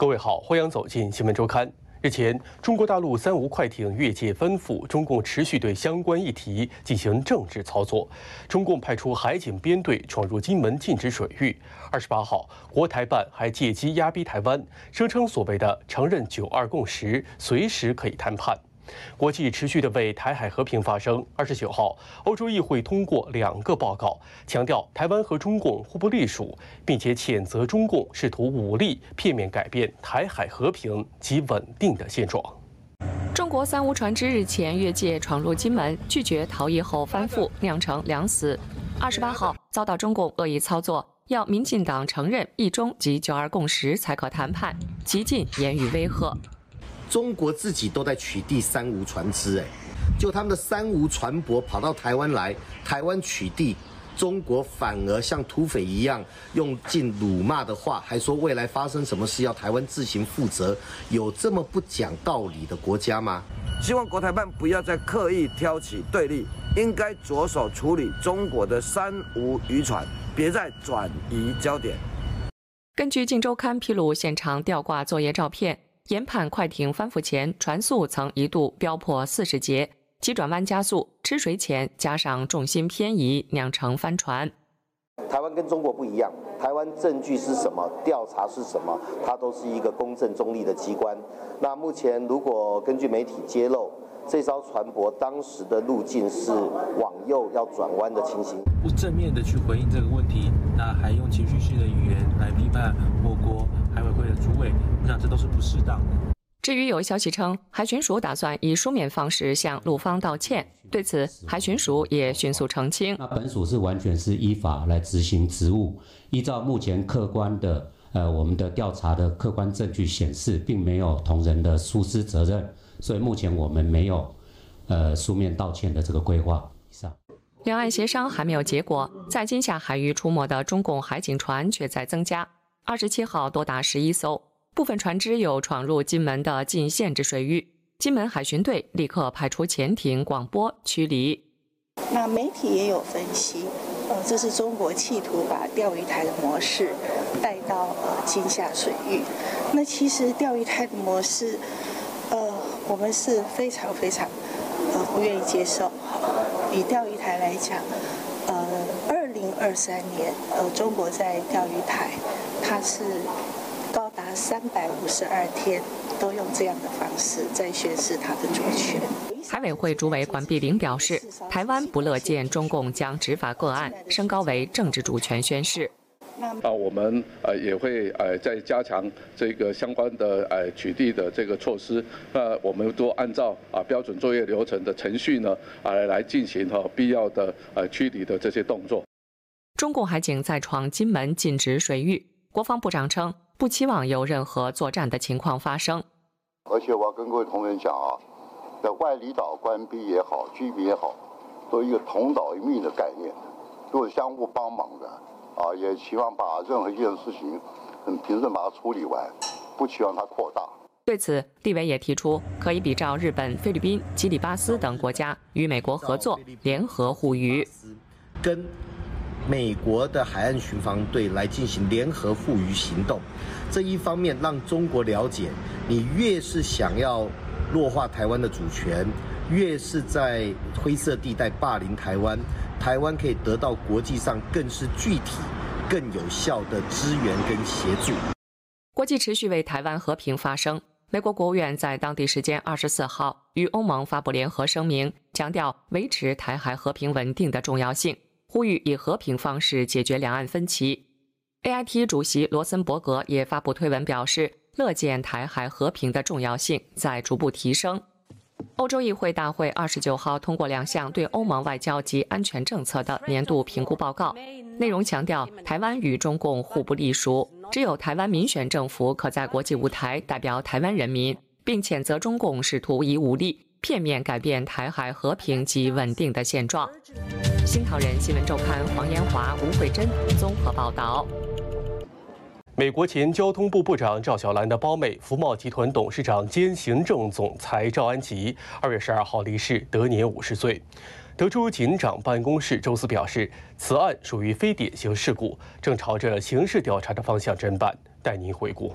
各位好，欢迎走进新闻周刊。日前，中国大陆三无快艇越界翻覆，中共持续对相关议题进行政治操作。中共派出海警编队闯入金门禁止水域。二十八号，国台办还借机压逼台湾，声称所谓的承认九二共识，随时可以谈判。国际持续的为台海和平发声。二十九号，欧洲议会通过两个报告，强调台湾和中共互不隶属，并且谴责中共试图武力片面改变台海和平及稳定的现状。中国三无船只日前越界闯入金门，拒绝逃逸后翻覆，酿成两死。二十八号遭到中共恶意操作，要民进党承认一中及九二共识才可谈判，极尽言语威吓。中国自己都在取缔三无船只，哎，就他们的三无船舶跑到台湾来，台湾取缔，中国反而像土匪一样用尽辱骂的话，还说未来发生什么事要台湾自行负责，有这么不讲道理的国家吗？希望国台办不要再刻意挑起对立，应该着手处理中国的三无渔船，别再转移焦点。根据《镜周刊》披露现场吊挂作业照片。研判快艇翻覆前，船速曾一度飙破四十节，急转弯加速，吃水前加上重心偏移，酿成翻船。台湾跟中国不一样，台湾证据是什么，调查是什么，它都是一个公正中立的机关。那目前如果根据媒体揭露，这艘船舶当时的路径是往右要转弯的情形，不正面的去回应这个问题，那还用情绪性的语言来批判我国。海委会的主委，我想这都是不适当的。至于有消息称，海巡署打算以书面方式向陆方道歉，对此，海巡署也迅速澄清：那本署是完全是依法来执行职务，依照目前客观的呃我们的调查的客观证据显示，并没有同仁的疏失责任，所以目前我们没有呃书面道歉的这个规划。以上，两岸协商还没有结果，在金夏海域出没的中共海警船却在增加。二十七号多达十一艘，部分船只有闯入金门的禁限制水域，金门海巡队立刻派出潜艇广播驱离。那媒体也有分析，呃，这是中国企图把钓鱼台的模式带到呃金厦水域。那其实钓鱼台的模式，呃，我们是非常非常呃不愿意接受。以钓鱼台来讲，二三年，呃，中国在钓鱼台。它是高达三百五十二天，都用这样的方式在宣示它的主权。海委会主委管碧玲表示，台湾不乐见中共将执法个案升高为政治主权宣示。啊，我们呃也会呃在加强这个相关的呃取缔的这个措施。那我们都按照啊标准作业流程的程序呢啊来进行哈必要的呃驱离的这些动作。中共海警再闯金门禁止水域。国防部长称，不期望有任何作战的情况发生。而且我要跟各位同仁讲啊，在外离岛关闭也好，居民也好，都一个同岛一命的概念，都是相互帮忙的啊。也希望把任何一件事情很平顺把它处理完，不期望它扩大。对此，地委也提出，可以比照日本、菲律宾、基里巴斯等国家与美国合作，联合护渔。跟。美国的海岸巡防队来进行联合护渔行动，这一方面让中国了解，你越是想要弱化台湾的主权，越是在灰色地带霸凌台湾，台湾可以得到国际上更是具体、更有效的支援跟协助。国际持续为台湾和平发声。美国国务院在当地时间二十四号与欧盟发布联合声明，强调维持台海和平稳定的重要性。呼吁以和平方式解决两岸分歧。AIT 主席罗森伯格也发布推文表示，乐见台海和平的重要性在逐步提升。欧洲议会大会二十九号通过两项对欧盟外交及安全政策的年度评估报告，内容强调台湾与中共互不隶属，只有台湾民选政府可在国际舞台代表台湾人民，并谴责中共试图以武力片面改变台海和平及稳定的现状。新唐人新闻周刊黄延华、吴慧珍综合报道。美国前交通部部长赵小兰的胞妹、福茂集团董事长兼行政总裁赵安吉，二月十二号离世，得年五十岁。德州警长办公室周四表示，此案属于非典型事故，正朝着刑事调查的方向侦办。带您回顾。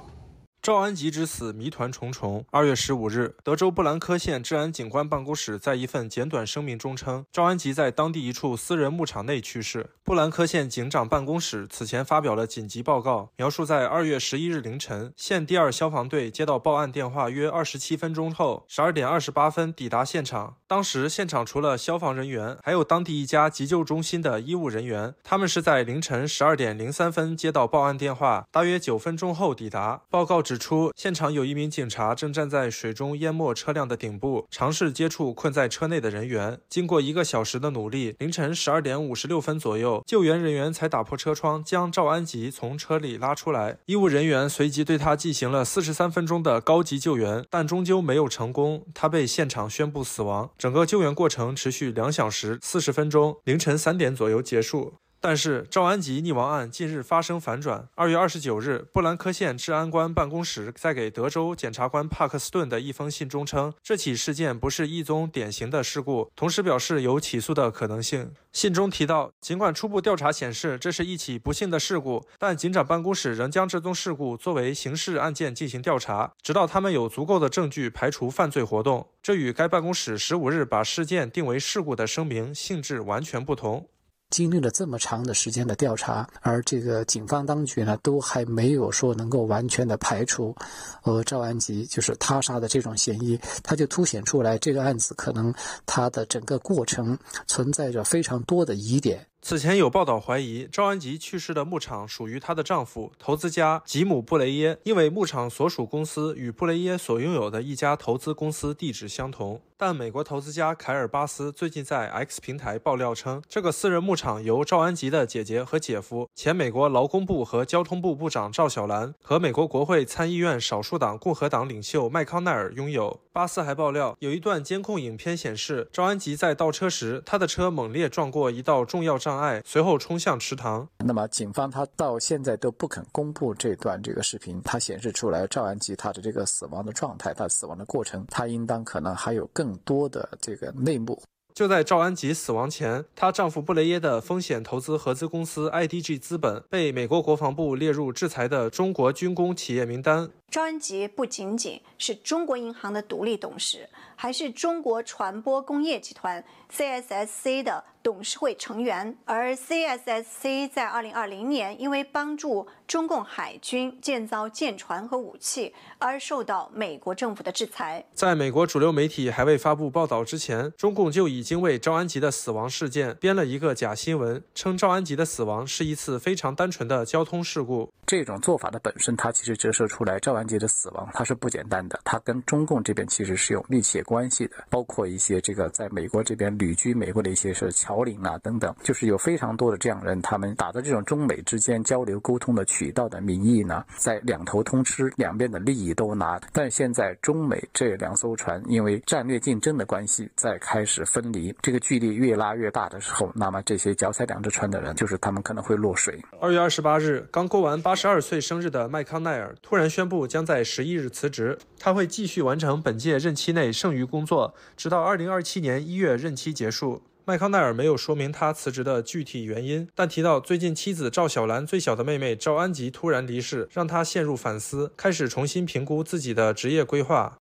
赵安吉之死谜团重重。二月十五日，德州布兰科县治安警官办公室在一份简短声明中称，赵安吉在当地一处私人牧场内去世。布兰科县警长办公室此前发表了紧急报告，描述在二月十一日凌晨，县第二消防队接到报案电话约二十七分钟后，十二点二十八分抵达现场。当时现场除了消防人员，还有当地一家急救中心的医务人员。他们是在凌晨十二点零三分接到报案电话，大约九分钟后抵达。报告指。指出，现场有一名警察正站在水中淹没车辆的顶部，尝试接触困在车内的人员。经过一个小时的努力，凌晨十二点五十六分左右，救援人员才打破车窗，将赵安吉从车里拉出来。医务人员随即对他进行了四十三分钟的高级救援，但终究没有成功，他被现场宣布死亡。整个救援过程持续两小时四十分钟，凌晨三点左右结束。但是赵安吉溺亡案近日发生反转。二月二十九日，布兰科县治安官办公室在给德州检察官帕克斯顿的一封信中称，这起事件不是一宗典型的事故，同时表示有起诉的可能性。信中提到，尽管初步调查显示这是一起不幸的事故，但警长办公室仍将这宗事故作为刑事案件进行调查，直到他们有足够的证据排除犯罪活动。这与该办公室十五日把事件定为事故的声明性质完全不同。经历了这么长的时间的调查，而这个警方当局呢，都还没有说能够完全的排除，呃，赵安吉就是他杀的这种嫌疑，他就凸显出来这个案子可能他的整个过程存在着非常多的疑点。此前有报道怀疑赵安吉去世的牧场属于她的丈夫投资家吉姆·布雷耶，因为牧场所属公司与布雷耶所拥有的一家投资公司地址相同。但美国投资家凯尔巴斯最近在 X 平台爆料称，这个私人牧场由赵安吉的姐姐和姐夫、前美国劳工部和交通部部长赵小兰和美国国会参议院少数党共和党领袖麦康奈尔拥有。巴斯还爆料，有一段监控影片显示，赵安吉在倒车时，他的车猛烈撞过一道重要障碍，随后冲向池塘。那么，警方他到现在都不肯公布这段这个视频，它显示出来赵安吉他的这个死亡的状态，他死亡的过程，他应当可能还有更。更多的这个内幕。就在赵安吉死亡前，她丈夫布雷耶的风险投资合资公司 IDG 资本被美国国防部列入制裁的中国军工企业名单。赵安吉不仅仅是中国银行的独立董事，还是中国传播工业集团 CSSC 的董事会成员。而 CSSC 在2020年因为帮助中共海军建造舰船和武器而受到美国政府的制裁。在美国主流媒体还未发布报道之前，中共就已经为赵安吉的死亡事件编了一个假新闻，称赵安吉的死亡是一次非常单纯的交通事故。这种做法的本身，它其实折射出来赵关节的死亡，它是不简单的，它跟中共这边其实是有密切关系的，包括一些这个在美国这边旅居美国的一些是侨领啊等等，就是有非常多的这样人，他们打着这种中美之间交流沟通的渠道的名义呢，在两头通吃，两边的利益都拿。但现在中美这两艘船因为战略竞争的关系，在开始分离，这个距离越拉越大的时候，那么这些脚踩两只船的人，就是他们可能会落水。二月二十八日，刚过完八。十二岁生日的麦康奈尔突然宣布将在十一日辞职，他会继续完成本届任期内剩余工作，直到二零二七年一月任期结束。麦康奈尔没有说明他辞职的具体原因，但提到最近妻子赵小兰最小的妹妹赵安吉突然离世，让他陷入反思，开始重新评估自己的职业规划。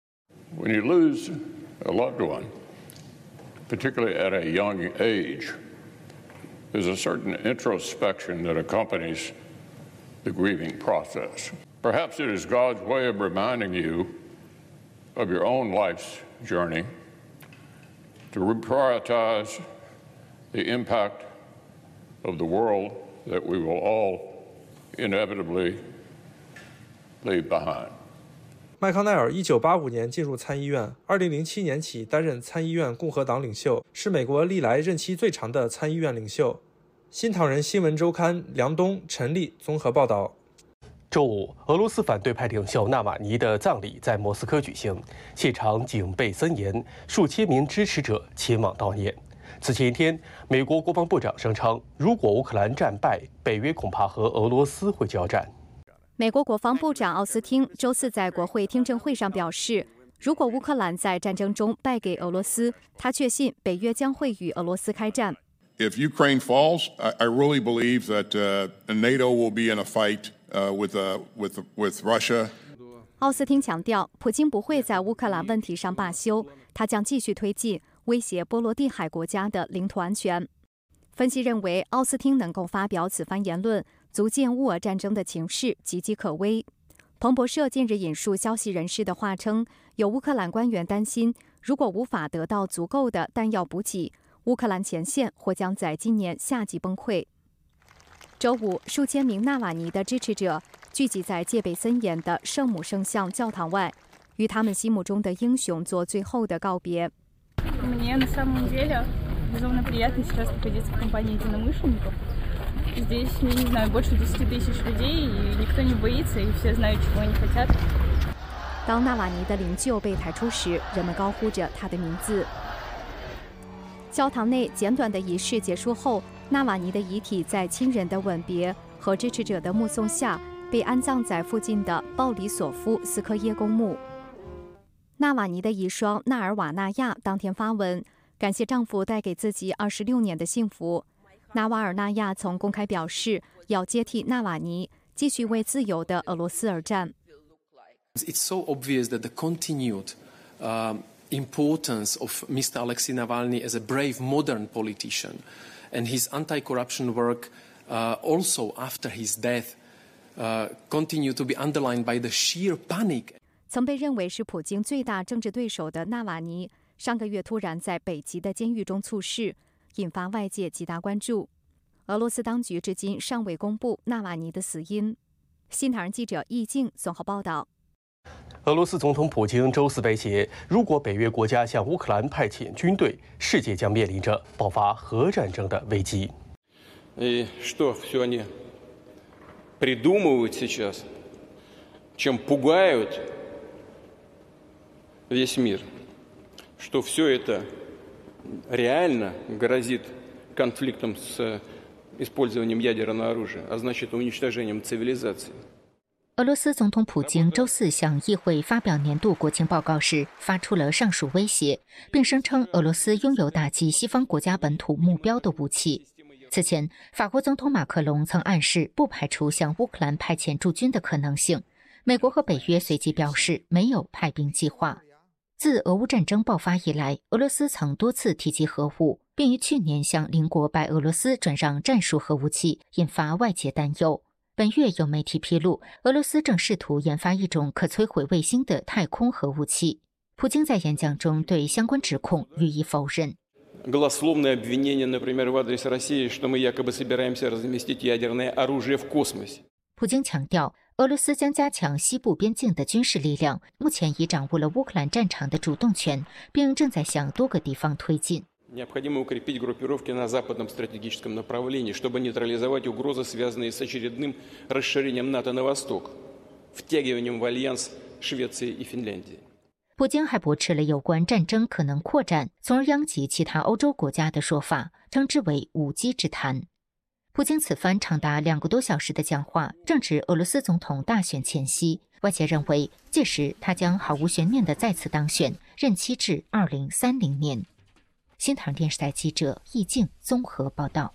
When you lose a loved one, particularly at a young age, there's a certain introspection that accompanies. the grieving process. Perhaps it is God's way of reminding you of your own life's journey to reprioritize the impact of the world that we will all inevitably leave behind. 麦康奈尔一九八五年进入参议院，二零零七年起担任参议院共和党领袖，是美国历来任期最长的参议院领袖。新唐人新闻周刊梁东、陈立综合报道。 周五，俄罗斯反对派领袖纳瓦尼的葬礼在莫斯科举行，现场警备森严，数千名支持者前往悼念。此前一天，美国国防部长声称，如果乌克兰战败，北约恐怕和俄罗斯会交战。美国国防部长奥斯汀周四在国会听证会上表示，如果乌克兰在战争中败给俄罗斯，他确信北约将会与俄罗斯开战。If Ukraine falls, I really believe that NATO will be in a fight 呃 with with with Russia. 奥斯汀强调，普京不会在乌克兰问题上罢休，他将继续推进威胁波罗的海国家的领土安全。分析认为，奥斯汀能够发表此番言论，足见乌俄战争的情势岌岌可危。彭博社近日引述消息人士的话称，有乌克兰官员担心，如果无法得到足够的弹药补给，乌克兰前线或将在今年夏季崩溃。周五，数千名纳瓦尼的支持者聚集在戒备森严的圣母圣像教堂外，与他们心目中的英雄做最后的告别。当纳瓦尼的灵柩被抬出时，人们高呼着他的名字。教堂内简短的仪式结束后，纳瓦尼的遗体在亲人的吻别和支持者的目送下，被安葬在附近的鲍里索夫斯科耶公墓。纳瓦尼的遗孀纳尔瓦纳亚当天发文，感谢丈夫带给自己二十六年的幸福。纳瓦尔纳亚曾公开表示，要接替纳瓦尼，继续为自由的俄罗斯而战。It's so obvious that the continued importance of Mr. Alexei Navalny as a brave modern politician and his anti-corruption work also after his death continue to be underlined by the sheer panic. 曾被认为是普京最大政治对手的纳瓦尼，上个月突然在北极的监狱中猝逝。引发外界极大关注。俄罗斯当局至今尚未公布纳瓦尼的死因。新唐人记者易静综合报道。俄罗斯总统普京周四威胁，如果北约国家向乌克兰派遣军队，世界将面临着爆发核战争的危机。И что все они придумывают сейчас, чем пугают весь мир, что все это реально грозит конфликтом с использованием ядерного оружия, а значит уничтожением цивилизации. 俄罗斯总统普京周四向议会发表年度国情报告时，发出了上述威胁，并声称俄罗斯拥有打击西方国家本土目标的武器。此前，法国总统马克龙曾暗示不排除向乌克兰派遣驻军的可能性。美国和北约随即表示没有派兵计划。自俄乌战争爆发以来，俄罗斯曾多次提及核武，并于去年向邻国白俄罗斯转让战术核武器，引发外界担忧。本月有媒体披露，俄罗斯正试图研发一种可摧毁卫星的太空核武器。普京在演讲中对相关指控予以否认。普京强调，俄罗斯将加强西部边境的军事力量，目前已掌握了乌克兰战场的主动权，并正在向多个地方推进。Необходимо укрепить группировки на западном стратегическом направлении, чтобы нейтрализовать угрозы, связанные с очередным расширением НАТО на восток, втягиванием в альянс Швеции и Финляндии. 普京还驳斥了有关战争可能扩展，从而殃及其他欧洲国家的说法，称之为无稽之谈。普京此番长达两个多小时的讲话，正值俄罗斯总统大选前夕，外界认为届时他将毫无悬念地再次当选，任期至二零三零年。 新唐电视台记者易静综合报道。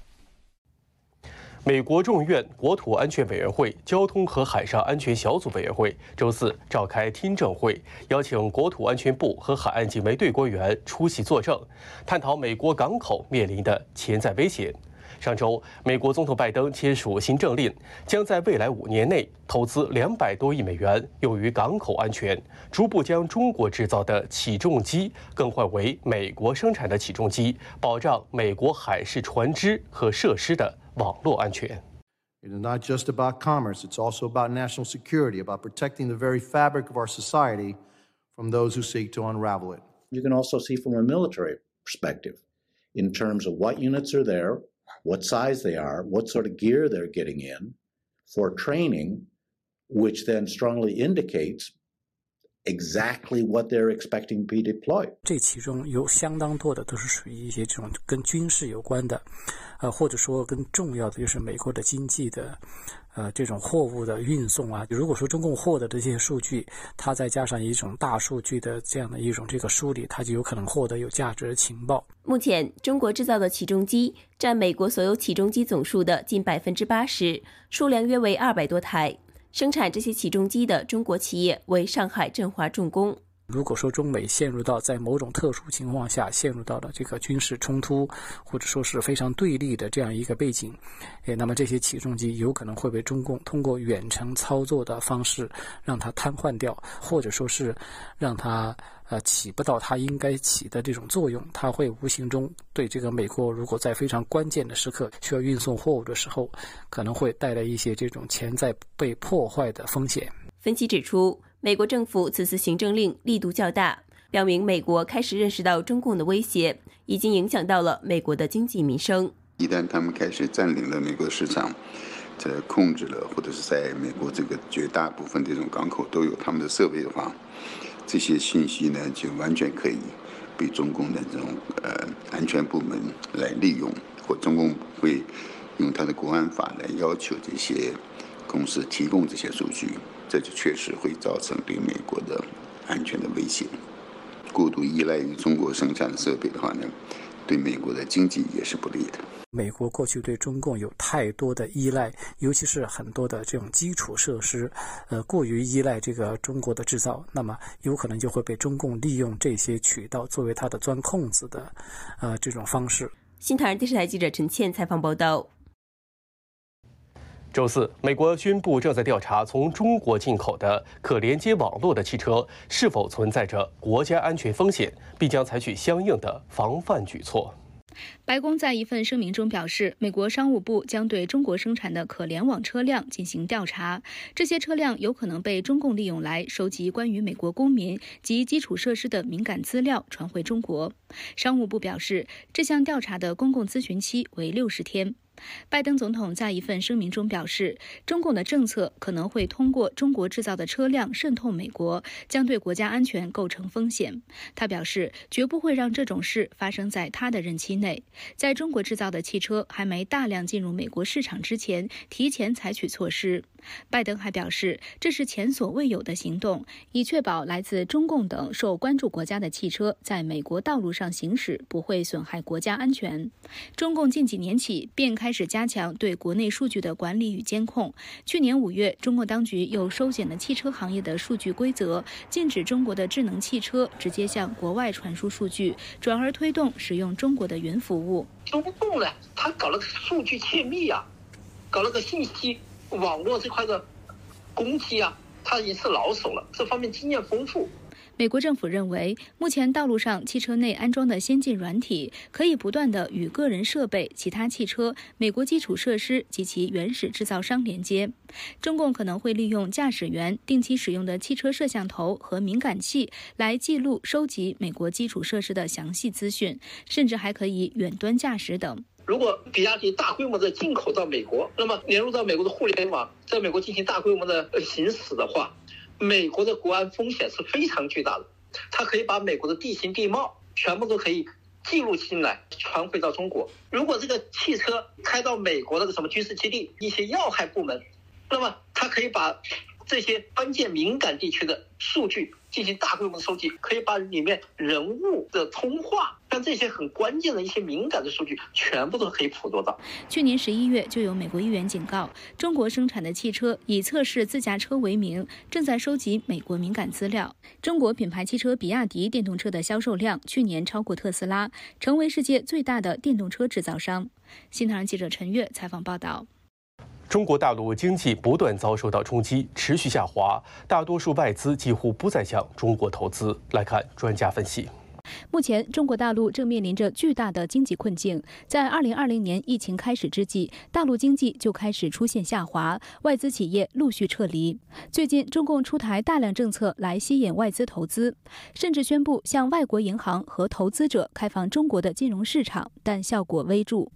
美国众议院国土安全委员会交通和海上安全小组委员会周四召开听证会，邀请国土安全部和海岸警卫队官员出席作证，探讨美国港口面临的潜在威胁。上周，美国总统拜登签署新政令，将在未来五年内投资两百多亿美元用于港口安全，逐步将中国制造的起重机更换为美国生产的起重机，保障美国海事船只和设施的网络安全。It is not just about commerce, it's also about national security, about protecting the very fabric of our society from those who seek to unravel it. You can also see from a military perspective in terms of what units are there, what size they are, what sort of gear they're getting in for training, which then strongly indicates exactly what they're expecting to be deployed. 这其中有相当多的都是属于一些这种跟军事有关的，呃，或者说更重要的就是美国的经济的，呃，这种货物的运送啊。如果说中共获得这些数据，它再加上一种大数据的这样的一种这个梳理，它就有可能获得有价值的情报。目前，中国制造的起重机占美国所有起重机总数的近百分之八十，数量约为二百多台。生产这些起重机的中国企业为上海振华重工。如果说中美陷入到在某种特殊情况下陷入到了这个军事冲突，或者说是非常对立的这样一个背景，诶，那么这些起重机有可能会被中共通过远程操作的方式让它瘫痪掉，或者说是让它呃起不到它应该起的这种作用，它会无形中对这个美国如果在非常关键的时刻需要运送货物的时候，可能会带来一些这种潜在被破坏的风险。分析指出。美国政府此次行政令力度较大，表明美国开始认识到中共的威胁，已经影响到了美国的经济民生。一旦他们开始占领了美国市场，这控制了，或者是在美国这个绝大部分这种港口都有他们的设备的话，这些信息呢就完全可以被中共的这种呃安全部门来利用，或中共会用他的国安法来要求这些公司提供这些数据。这就确实会造成对美国的安全的威胁。过度依赖于中国生产的设备的话呢，对美国的经济也是不利的。美国过去对中共有太多的依赖，尤其是很多的这种基础设施，呃，过于依赖这个中国的制造，那么有可能就会被中共利用这些渠道作为它的钻空子的，呃，这种方式。新唐人电视台记者陈倩采访报道。周四，美国宣布正在调查从中国进口的可连接网络的汽车是否存在着国家安全风险，并将采取相应的防范举措。白宫在一份声明中表示，美国商务部将对中国生产的可联网车辆进行调查，这些车辆有可能被中共利用来收集关于美国公民及基础设施的敏感资料，传回中国。商务部表示，这项调查的公共咨询期为六十天。拜登总统在一份声明中表示，中共的政策可能会通过中国制造的车辆渗透美国，将对国家安全构成风险。他表示，绝不会让这种事发生在他的任期内。在中国制造的汽车还没大量进入美国市场之前，提前采取措施。拜登还表示，这是前所未有的行动，以确保来自中共等受关注国家的汽车在美国道路上行驶不会损害国家安全。中共近几年起便开开始加强对国内数据的管理与监控。去年五月，中国当局又收紧了汽车行业的数据规则，禁止中国的智能汽车直接向国外传输数据，转而推动使用中国的云服务。中共呢，他搞了个数据窃密啊，搞了个信息。网络这块的攻击啊，他已经是老手了，这方面经验丰富。美国政府认为，目前道路上汽车内安装的先进软体，可以不断的与个人设备、其他汽车、美国基础设施及其原始制造商连接。中共可能会利用驾驶员定期使用的汽车摄像头和敏感器来记录、收集美国基础设施的详细资讯，甚至还可以远端驾驶等。如果比亚迪大规模的进口到美国，那么连入到美国的互联网，在美国进行大规模的行驶的话，美国的国安风险是非常巨大的。它可以把美国的地形地貌全部都可以记录进来，传回到中国。如果这个汽车开到美国的什么军事基地、一些要害部门，那么它可以把这些关键敏感地区的数据。进行大规模收集，可以把里面人物的通话，像这些很关键的一些敏感的数据，全部都可以捕捉到。去年十一月，就有美国议员警告，中国生产的汽车以测试自驾车为名，正在收集美国敏感资料。中国品牌汽车比亚迪电动车的销售量去年超过特斯拉，成为世界最大的电动车制造商。新唐人记者陈悦采访报道。中国大陆经济不断遭受到冲击，持续下滑，大多数外资几乎不再向中国投资。来看专家分析，目前中国大陆正面临着巨大的经济困境。在二零二零年疫情开始之际，大陆经济就开始出现下滑，外资企业陆续撤离。最近，中共出台大量政策来吸引外资投资，甚至宣布向外国银行和投资者开放中国的金融市场，但效果微助。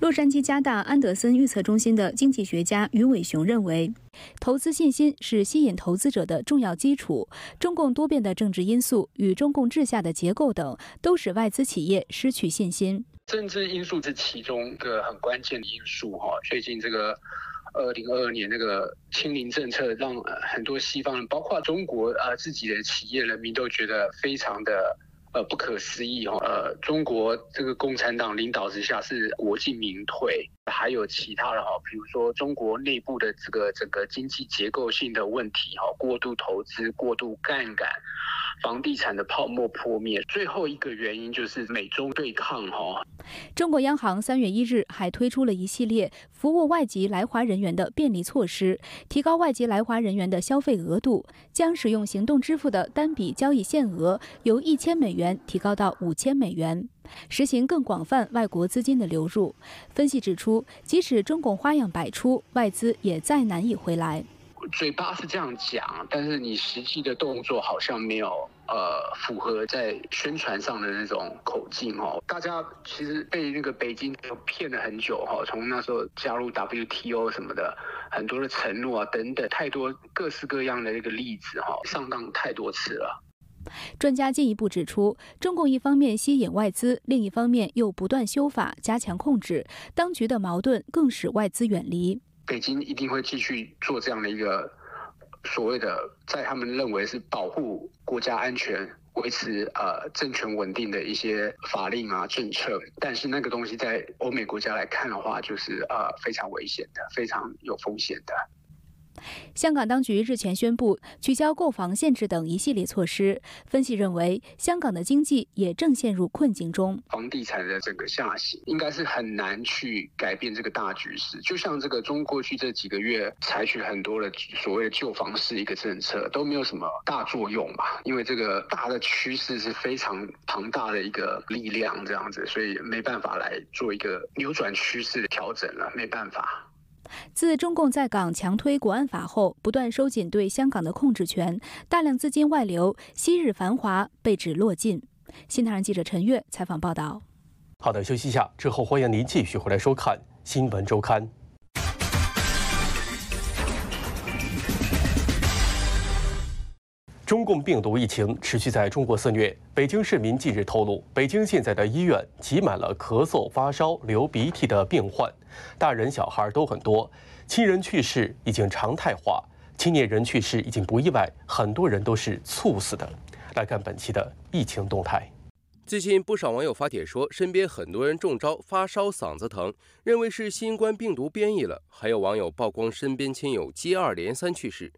洛杉矶加大安德森预测中心的经济学家于伟雄认为，投资信心是吸引投资者的重要基础。中共多变的政治因素与中共治下的结构等，都使外资企业失去信心。政治因素是其中一个很关键的因素。哈，最近这个二零二二年那个清零政策，让很多西方人，包括中国啊自己的企业人民都觉得非常的呃不可思议哦，呃中国这个共产党领导之下是国进民退，还有其他的哈，比如说中国内部的这个整个经济结构性的问题哈，过度投资、过度杠杆。房地产的泡沫破灭，最后一个原因就是美中对抗哈。中国央行三月一日还推出了一系列服务外籍来华人员的便利措施，提高外籍来华人员的消费额度，将使用行动支付的单笔交易限额由一千美元提高到五千美元，实行更广泛外国资金的流入。分析指出，即使中共花样百出，外资也再难以回来。嘴巴是这样讲，但是你实际的动作好像没有呃符合在宣传上的那种口径哦。大家其实被那个北京骗了很久哈，从那时候加入 WTO 什么的，很多的承诺啊等等，太多各式各样的那个例子哈，上当太多次了。专家进一步指出，中共一方面吸引外资，另一方面又不断修法加强控制，当局的矛盾更使外资远离。北京一定会继续做这样的一个所谓的，在他们认为是保护国家安全、维持呃政权稳定的一些法令啊政策，但是那个东西在欧美国家来看的话，就是呃非常危险的，非常有风险的。香港当局日前宣布取消购房限制等一系列措施，分析认为，香港的经济也正陷入困境中。房地产的整个下行，应该是很难去改变这个大局势。就像这个中过去这几个月采取很多的所谓的旧房市一个政策，都没有什么大作用吧？因为这个大的趋势是非常庞大的一个力量，这样子，所以没办法来做一个扭转趋势的调整了，没办法。自中共在港强推国安法后，不断收紧对香港的控制权，大量资金外流，昔日繁华被指落尽。新唐人记者陈悦采访报道。好的，休息一下之后，欢迎您继续回来收看《新闻周刊》。中共病毒疫情持续在中国肆虐。北京市民近日透露，北京现在的医院挤满了咳嗽、发烧、流鼻涕的病患，大人小孩都很多。亲人去世已经常态化，青年人去世已经不意外，很多人都是猝死的。来看本期的疫情动态。最近不少网友发帖说，身边很多人中招，发烧、嗓子疼，认为是新冠病毒变异了。还有网友曝光身边亲友接二连三去世。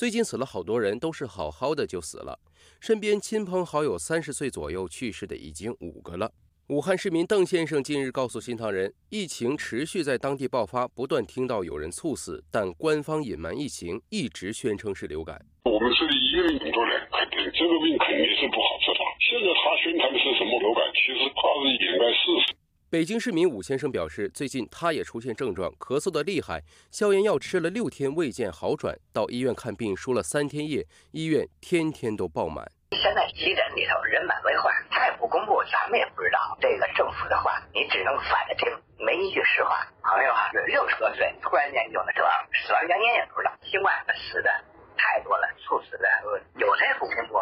最近死了好多人，都是好好的就死了。身边亲朋好友三十岁左右去世的已经五个了。武汉市民邓先生近日告诉新唐人，疫情持续在当地爆发，不断听到有人猝死，但官方隐瞒疫情，一直宣称是流感。我们这里医院工作人员，肯定这个病肯定是不好治的。现在他宣传的是什么流感，其实他是掩盖事实。北京市民武先生表示，最近他也出现症状，咳嗽的厉害，消炎药吃了六天未见好转，到医院看病输了三天液，医院天天都爆满。现在急诊里头人满为患，他也不公布，咱们也不知道。这个政府的话，你只能反着听，没一句实话。朋友啊，六十多岁突然间有了这，死亡原因也不知道，新冠死的太多了，猝死的有谁不公布？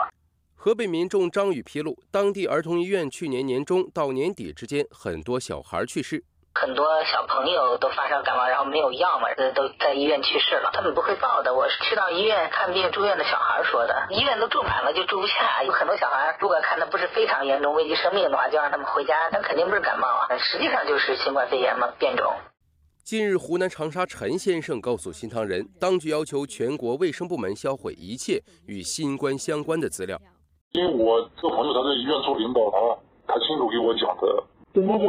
河北民众张宇披露，当地儿童医院去年年中到年底之间，很多小孩去世。很多小朋友都发烧感冒，然后没有药嘛，都在医院去世了。他们不会报的。我是去到医院看病住院的小孩说的，医院都住满了，就住不下。有很多小孩，如果看的不是非常严重、危及生命的话，就让他们回家。那肯定不是感冒啊，实际上就是新冠肺炎嘛变种。近日，湖南长沙陈先生告诉新唐人，当局要求全国卫生部门销毁一切与新冠相关的资料。因为我这个朋友他在医院做领导啊，他亲口给我讲的，包括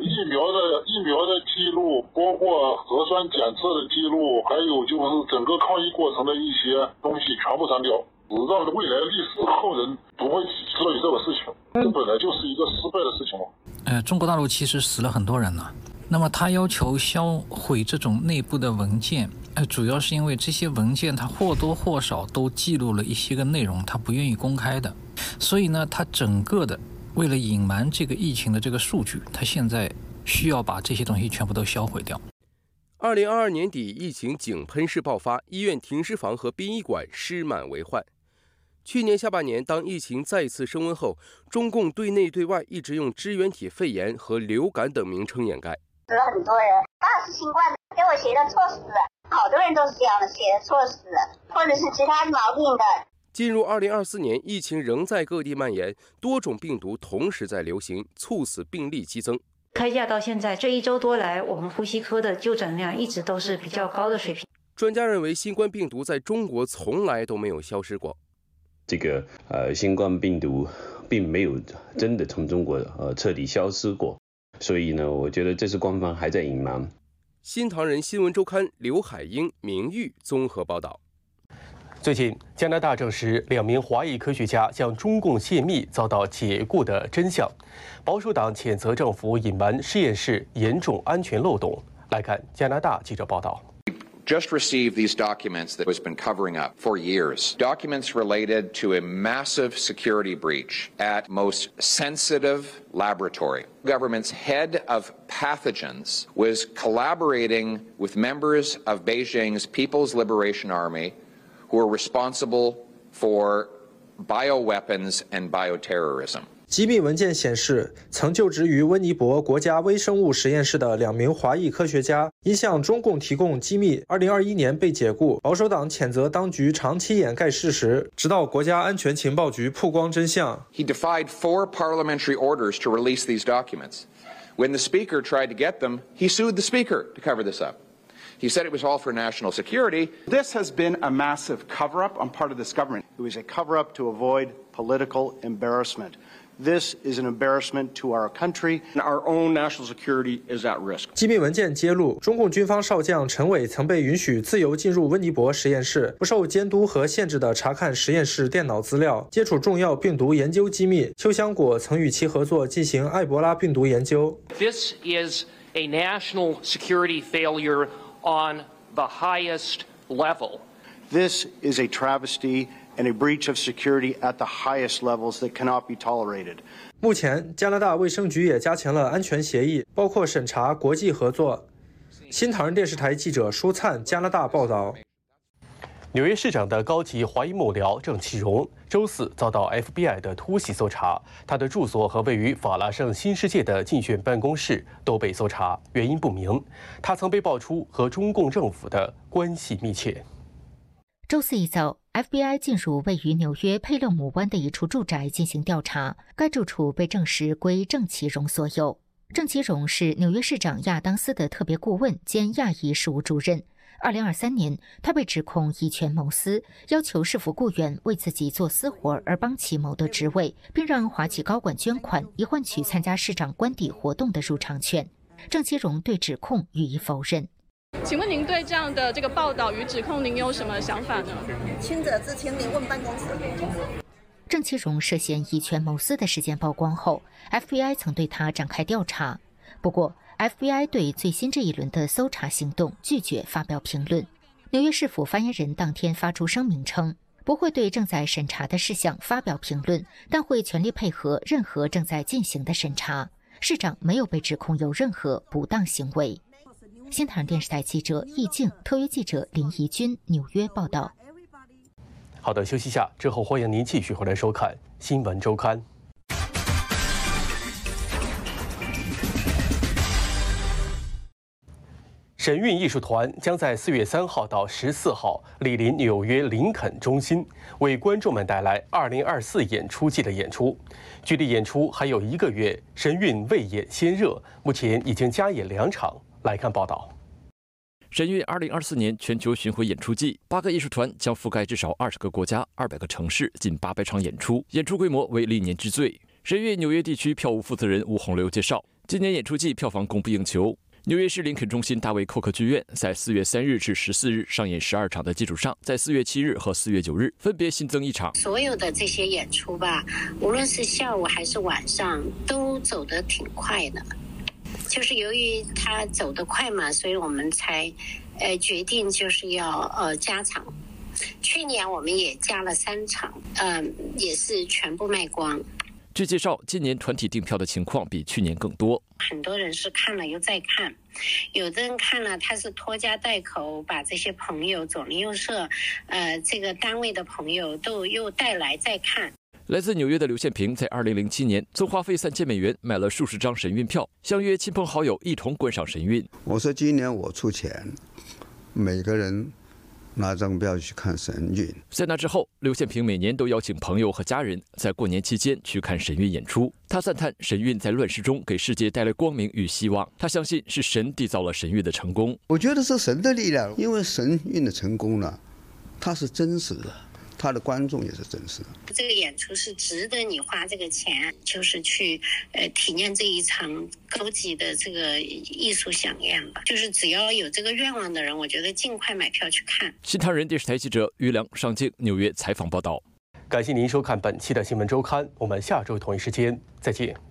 疫苗的疫苗的记录，包括核酸检测的记录，还有就是整个抗疫过程的一些东西全部删掉，让未来历史后人不会知道有这个事情。这本来就是一个失败的事情嘛。呃，中国大陆其实死了很多人了，那么他要求销毁这种内部的文件。呃，主要是因为这些文件它或多或少都记录了一些个内容，他不愿意公开的，所以呢，他整个的为了隐瞒这个疫情的这个数据，他现在需要把这些东西全部都销毁掉。二零二二年底，疫情井喷式爆发，医院停尸房和殡仪馆尸满为患。去年下半年，当疫情再次升温后，中共对内对外一直用支原体肺炎和流感等名称掩盖。死了很多人，那是新冠，给我写的猝死。好多人都是这样的，写的猝死，或者是其他毛病的。进入二零二四年，疫情仍在各地蔓延，多种病毒同时在流行，猝死病例激增。开假到现在这一周多来，我们呼吸科的就诊量一直都是比较高的水平。专家认为，新冠病毒在中国从来都没有消失过。这个呃，新冠病毒并没有真的从中国呃彻底消失过，所以呢，我觉得这是官方还在隐瞒。新唐人新闻周刊刘海英、名誉综合报道。最近，加拿大证实两名华裔科学家向中共泄密遭到解雇的真相。保守党谴责政府隐瞒实验室严重安全漏洞。来看加拿大记者报道。Just received these documents that has been covering up for years. Documents related to a massive security breach at most sensitive laboratory. Government's head of pathogens was collaborating with members of Beijing's People's Liberation Army who are responsible for bioweapons and bioterrorism. 机密文件显示，曾就职于温尼伯国家微生物实验室的两名华裔科学家因向中共提供机密，2021年被解雇。保守党谴责当局长期掩盖事实，直到国家安全情报局曝光真相。He defied four parliamentary orders to release these documents. When the speaker tried to get them, he sued the speaker to cover this up. He said it was all for national security. This has been a massive cover up on part of this government. It was a cover up to avoid political embarrassment. This is an embarrassment to our country. Our own national security is at risk. 机密文件揭露，中共军方少将陈伟曾被允许自由进入温尼伯实验室，不受监督和限制地查看实验室电脑资料，接触重要病毒研究机密。邱香果曾与其合作进行埃博拉病毒研究。This is a national security failure. on the highest level. This is a travesty and a breach of security at the highest levels that cannot be tolerated. 目前，加拿大卫生局也加强了安全协议，包括审查国际合作。新唐人电视台记者舒灿，加拿大报道。纽约市长的高级华裔幕僚郑启荣周四遭到 FBI 的突袭搜查，他的住所和位于法拉盛新世界的竞选办公室都被搜查，原因不明。他曾被爆出和中共政府的关系密切。周四一早，FBI 进入位于纽约佩勒姆湾的一处住宅进行调查，该住处被证实归郑其荣所有。郑其荣是纽约市长亚当斯的特别顾问兼亚裔事务主任。二零二三年，他被指控以权谋私，要求市府雇员为自己做私活而帮其谋得职位，并让华企高管捐款以换取参加市长官邸活动的入场券。郑其荣对指控予以否认。请问您对这样的这个报道与指控，您有什么想法呢？清者自清，您问办公室。郑其荣涉嫌以权谋私的事件曝光后，FBI 曾对他展开调查，不过。FBI 对最新这一轮的搜查行动拒绝发表评论。纽约市府发言人当天发出声明称，不会对正在审查的事项发表评论，但会全力配合任何正在进行的审查。市长没有被指控有任何不当行为。新唐电视台记者易静，特约记者林怡君，纽约报道。好的，休息一下之后，欢迎您继续回来收看《新闻周刊》。神韵艺术团将在四月三号到十四号莅临纽约林肯中心，为观众们带来二零二四演出季的演出。距离演出还有一个月，神韵未演先热，目前已经加演两场。来看报道。神韵二零二四年全球巡回演出季，八个艺术团将覆盖至少二十个国家、二百个城市，近八百场演出，演出规模为历年之最。神韵纽约地区票务负责人吴洪流介绍，今年演出季票房供不应求。纽约市林肯中心大卫寇克剧院在四月三日至十四日上演十二场的基础上，在四月七日和四月九日分别新增一场。所有的这些演出吧，无论是下午还是晚上，都走得挺快的。就是由于他走得快嘛，所以我们才呃决定就是要呃加场。去年我们也加了三场，嗯，也是全部卖光。据介绍，今年团体订票的情况比去年更多。很多人是看了又再看，有的人看了他是拖家带口，把这些朋友左邻右舍，呃，这个单位的朋友都又带来再看。来自纽约的刘宪平在2007年曾花费三千美元买了数十张神韵票，相约亲朋好友一同观赏神韵。我说今年我出钱，每个人拿张票去看神韵。在那之后，刘宪平每年都邀请朋友和家人在过年期间去看神韵演出。他赞叹神韵在乱世中给世界带来光明与希望。他相信是神缔造了神韵的成功。我觉得是神的力量，因为神韵的成功呢，它是真实的。他的观众也是真实的。这个演出是值得你花这个钱，就是去呃体验这一场高级的这个艺术飨宴吧。就是只要有这个愿望的人，我觉得尽快买票去看。新唐人电视台记者于良上镜纽约采访报道。感谢您收看本期的新闻周刊，我们下周同一时间再见。